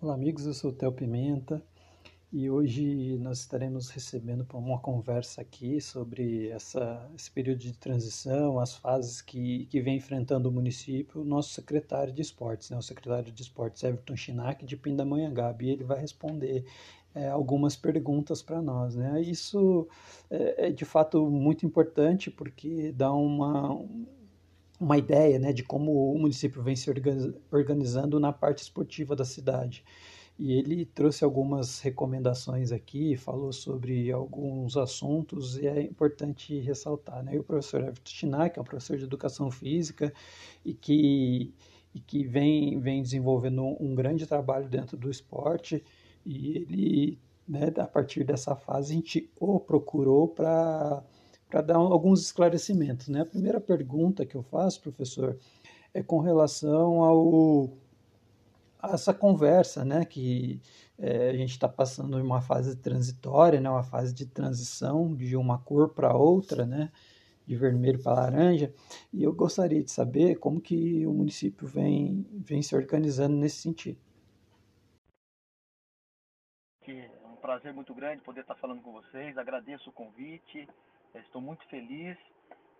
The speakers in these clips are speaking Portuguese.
Olá amigos, eu sou o Theo Pimenta e hoje nós estaremos recebendo uma conversa aqui sobre essa, esse período de transição, as fases que, que vem enfrentando o município, o nosso secretário de esportes, né, o secretário de esportes Everton Chinac de Pindamonhangaba, e ele vai responder é, algumas perguntas para nós. Né? Isso é, é de fato muito importante porque dá uma, uma ideia né, de como o município vem se organizando na parte esportiva da cidade. E ele trouxe algumas recomendações aqui, falou sobre alguns assuntos e é importante ressaltar. Né? E o professor Everton Chinac é um professor de educação física e que, e que vem, vem desenvolvendo um grande trabalho dentro do esporte e ele, né, a partir dessa fase, a gente o procurou para dar alguns esclarecimentos. Né? A primeira pergunta que eu faço, professor, é com relação ao a essa conversa, né, que é, a gente está passando em uma fase transitória, né, uma fase de transição de uma cor para outra, né, de vermelho para laranja, e eu gostaria de saber como que o município vem, vem se organizando nesse sentido. É um prazer muito grande poder estar falando com vocês, agradeço o convite, Estou muito feliz.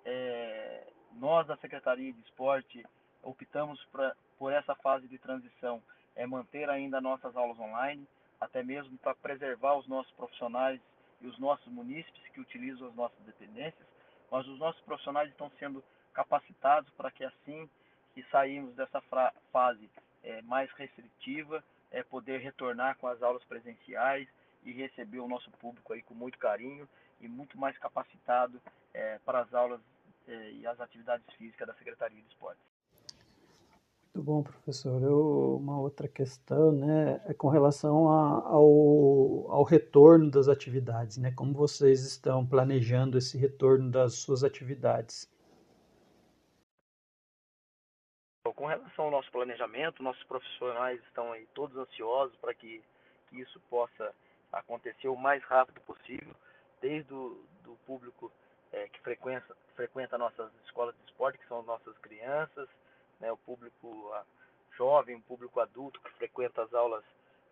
É, nós da Secretaria de Esporte optamos pra, por essa fase de transição, é manter ainda nossas aulas online, até mesmo para preservar os nossos profissionais e os nossos munícipes que utilizam as nossas dependências, mas os nossos profissionais estão sendo capacitados para que assim que sairmos dessa fase é, mais restritiva, é poder retornar com as aulas presenciais e receber o nosso público aí com muito carinho e muito mais capacitado é, para as aulas é, e as atividades físicas da Secretaria de Esportes. Muito bom, professor. Eu, uma outra questão né, é com relação a, ao, ao retorno das atividades. Né? Como vocês estão planejando esse retorno das suas atividades? Com relação ao nosso planejamento, nossos profissionais estão aí todos ansiosos para que, que isso possa acontecer o mais rápido possível desde o público é, que frequenta, frequenta nossas escolas de esporte, que são nossas crianças, né, o público a, jovem, o público adulto que frequenta as aulas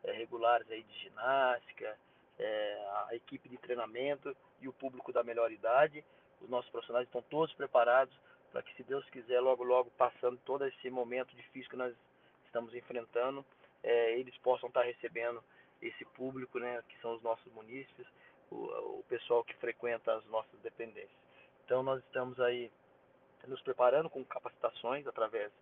é, regulares aí de ginástica, é, a equipe de treinamento e o público da melhor idade. Os nossos profissionais estão todos preparados para que, se Deus quiser, logo, logo, passando todo esse momento difícil que nós estamos enfrentando, é, eles possam estar recebendo esse público, né, que são os nossos munícipes, o, o pessoal que frequenta as nossas dependências. Então nós estamos aí nos preparando com capacitações através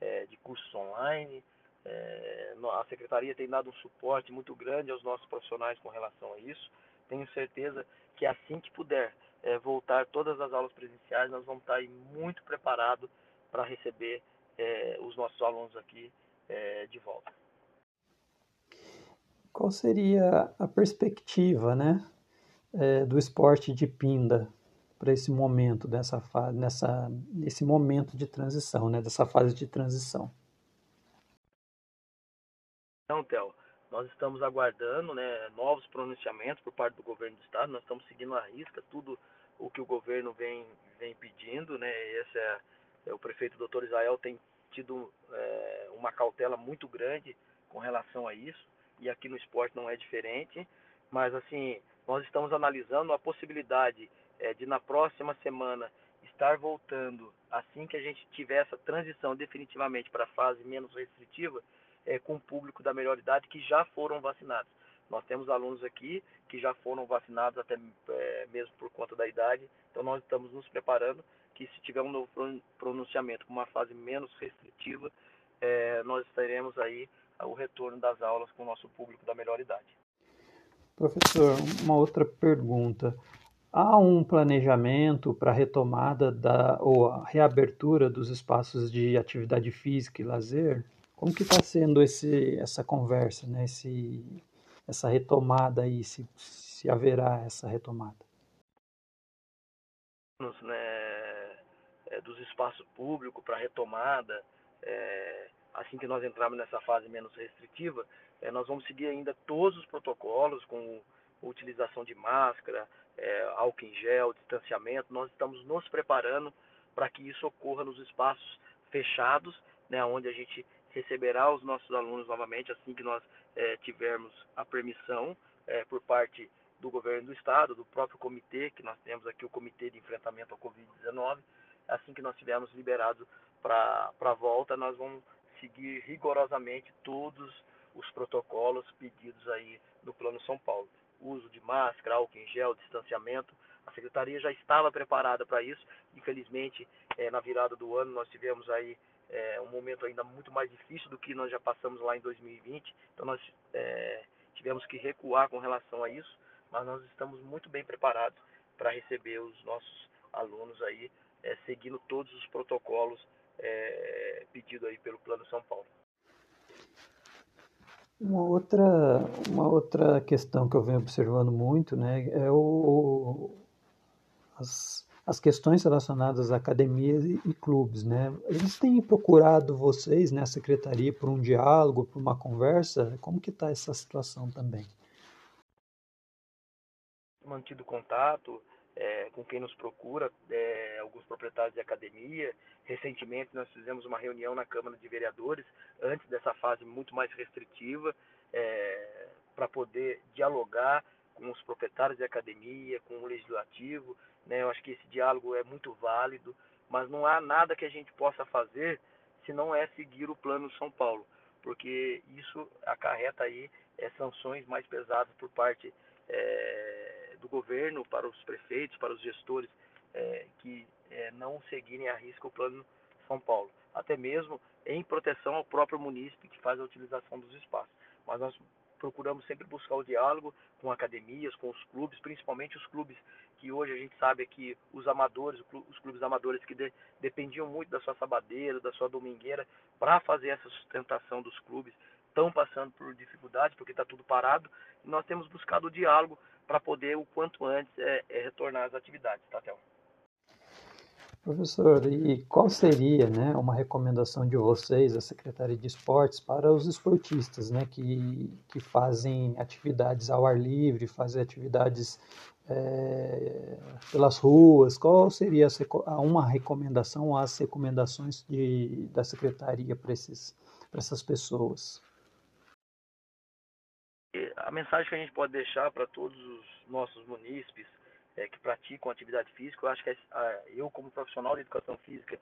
é, de cursos online. É, a secretaria tem dado um suporte muito grande aos nossos profissionais com relação a isso. Tenho certeza que assim que puder é, voltar todas as aulas presenciais, nós vamos estar aí muito preparados para receber é, os nossos alunos aqui é, de volta. Qual seria a perspectiva, né, é, do esporte de pinda para esse momento dessa fase, nessa nesse momento de transição, né, dessa fase de transição. Então, Theo, nós estamos aguardando, né, novos pronunciamentos por parte do governo do estado. Nós estamos seguindo a risca tudo o que o governo vem vem pedindo, né? Esse é, é o prefeito Dr. Israel tem tido é, uma cautela muito grande com relação a isso e aqui no esporte não é diferente. Mas assim, nós estamos analisando a possibilidade é, de na próxima semana estar voltando, assim que a gente tiver essa transição definitivamente para a fase menos restritiva, é, com o público da melhor idade que já foram vacinados. Nós temos alunos aqui que já foram vacinados até é, mesmo por conta da idade, então nós estamos nos preparando que se tiver um novo pronunciamento com uma fase menos restritiva, é, nós estaremos aí o retorno das aulas com o nosso público da melhor idade. Professor, uma outra pergunta. Há um planejamento para a retomada da, ou a reabertura dos espaços de atividade física e lazer? Como que está sendo esse, essa conversa, né? esse, essa retomada aí, se, se haverá essa retomada? Né, é, dos espaços públicos para retomada, é, assim que nós entrarmos nessa fase menos restritiva, é, nós vamos seguir ainda todos os protocolos com utilização de máscara, é, álcool em gel, distanciamento. Nós estamos nos preparando para que isso ocorra nos espaços fechados, né, onde a gente receberá os nossos alunos novamente assim que nós é, tivermos a permissão é, por parte do governo do estado, do próprio comitê, que nós temos aqui o Comitê de Enfrentamento ao Covid-19. Assim que nós tivermos liberado para a volta, nós vamos seguir rigorosamente todos os protocolos pedidos aí no Plano São Paulo. Uso de máscara, álcool em gel, distanciamento. A secretaria já estava preparada para isso. Infelizmente, é, na virada do ano, nós tivemos aí é, um momento ainda muito mais difícil do que nós já passamos lá em 2020. Então, nós é, tivemos que recuar com relação a isso, mas nós estamos muito bem preparados para receber os nossos alunos aí, é, seguindo todos os protocolos é, pedidos aí pelo Plano São Paulo. Uma outra, uma outra questão que eu venho observando muito né, é o, as, as questões relacionadas a academias e, e, clubes. Né? Eles têm procurado vocês, né, a secretaria, por um diálogo, por uma conversa? Como que está essa situação também? Mantido contato, é, com quem nos procura, é, alguns proprietários de academia. Recentemente nós fizemos uma reunião na Câmara de Vereadores, antes dessa fase muito mais restritiva, é, para poder dialogar com os proprietários de academia, com o legislativo. Né? Eu acho que esse diálogo é muito válido, mas não há nada que a gente possa fazer se não é seguir o Plano São Paulo, porque isso acarreta aí é, sanções mais pesadas por parte é, do governo para os prefeitos, para os gestores é, que é, não seguirem a risco o plano São Paulo, até mesmo em proteção ao próprio munícipe que faz a utilização dos espaços. Mas nós procuramos sempre buscar o diálogo com academias, com os clubes, principalmente os clubes que hoje a gente sabe que os amadores, os clubes amadores que de, dependiam muito da sua sabadeira, da sua domingueira, para fazer essa sustentação dos clubes, estão passando por dificuldades porque está tudo parado. E nós temos buscado o diálogo para poder o quanto antes é, é retornar às atividades, tá, Théo? Professor, e qual seria né, uma recomendação de vocês, a Secretaria de Esportes, para os esportistas né, que, que fazem atividades ao ar livre, fazem atividades é, pelas ruas? Qual seria uma recomendação, as recomendações de, da Secretaria para, esses, para essas pessoas? a mensagem que a gente pode deixar para todos os nossos munícipes é, que praticam atividade física, eu acho que é, eu, como profissional de educação física,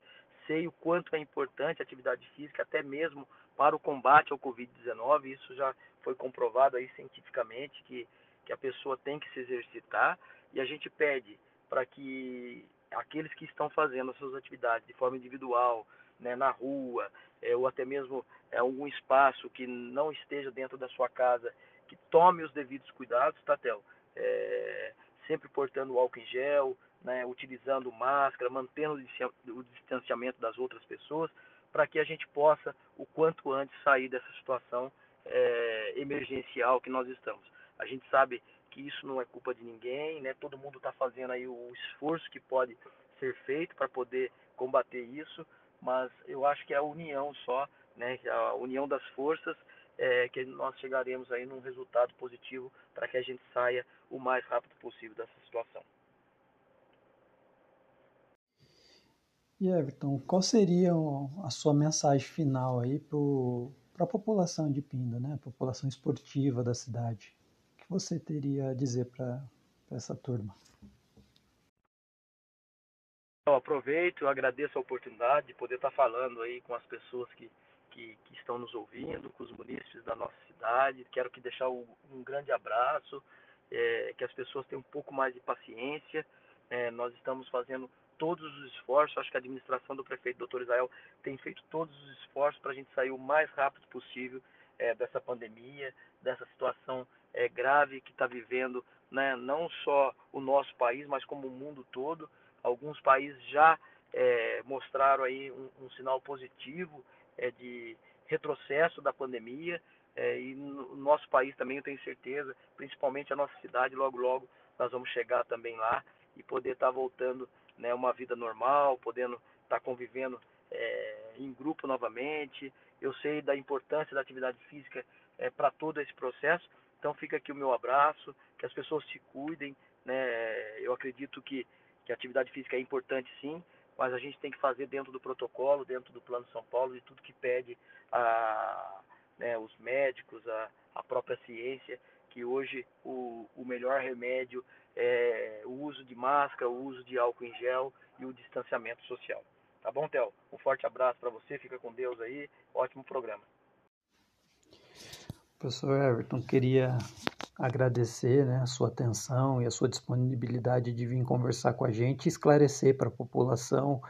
sei o quanto é importante a atividade física, até mesmo para o combate ao Covid-19. Isso já foi comprovado aí cientificamente, que, que a pessoa tem que se exercitar e a gente pede para que aqueles que estão fazendo as suas atividades de forma individual, né, na rua, é, ou até mesmo é, algum espaço que não esteja dentro da sua casa, que tome os devidos cuidados, Tatel, é, sempre portando álcool em gel, né, utilizando máscara, mantendo o distanciamento das outras pessoas, para que a gente possa, o quanto antes, sair dessa situação é, emergencial que nós estamos. A gente sabe que isso não é culpa de ninguém, né? Todo mundo está fazendo aí o esforço que pode ser feito para poder combater isso, mas eu acho que é a união só, né? A união das forças é, que nós chegaremos aí num resultado positivo para que a gente saia o mais rápido possível dessa situação. E Everton, qual seria a sua mensagem final aí para a população de Pinda, né? a população esportiva da cidade? O que você teria a dizer para essa turma? Eu aproveito, eu agradeço a oportunidade de poder estar falando aí com as pessoas que que, que, estão nos ouvindo, com os munícipes da nossa cidade. Quero que deixar um, um grande abraço, é, que as pessoas tenham um pouco mais de paciência. É, nós estamos fazendo todos os esforços, acho que a administração do prefeito Dr. Israel tem feito todos os esforços para a gente sair o mais rápido possível é, dessa pandemia, dessa situação é, grave que está vivendo né, não só o nosso país, mas como o mundo todo. Alguns países já é, mostraram aí um, um sinal positivo é, de retrocesso da pandemia é, e no nosso país também eu tenho certeza, principalmente a nossa cidade, logo logo nós vamos chegar também lá e poder estar tá voltando né, uma vida normal, podendo estar tá convivendo é, em grupo novamente. Eu sei da importância da atividade física é, para todo esse processo, então fica aqui o meu abraço, que as pessoas se cuidem, né? Eu acredito que, que a atividade física é importante sim, mas a gente tem que fazer dentro do protocolo, dentro do Plano São Paulo, de tudo que pede a, né, os médicos, a, a própria ciência, que hoje o, o melhor remédio é o uso de máscara, o uso de álcool em gel e o distanciamento social. Tá bom, Theo? Um forte abraço para você, fica com Deus aí, ótimo programa. Professor Everton, queria agradecer né, a sua atenção e a sua disponibilidade de vir conversar com a gente e esclarecer para a população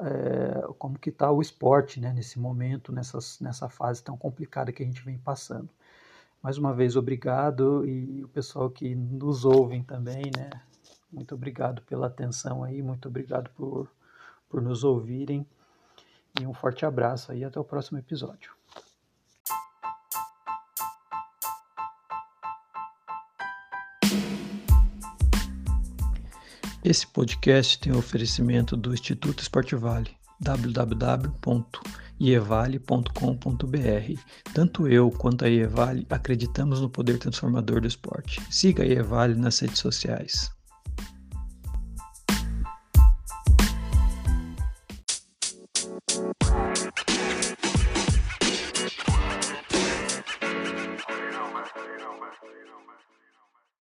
é, como que está o esporte né, nesse momento, nessas, nessa fase tão complicada que a gente vem passando. Mais uma vez, obrigado e o pessoal que nos ouvem também, né? Muito obrigado pela atenção aí, muito obrigado por, por nos ouvirem e um forte abraço aí até o próximo episódio. Esse podcast tem oferecimento do Instituto Esporte Vale, www.ievale.com.br. Tanto eu quanto a Ievale acreditamos no poder transformador do esporte. Siga a Ievale nas redes sociais.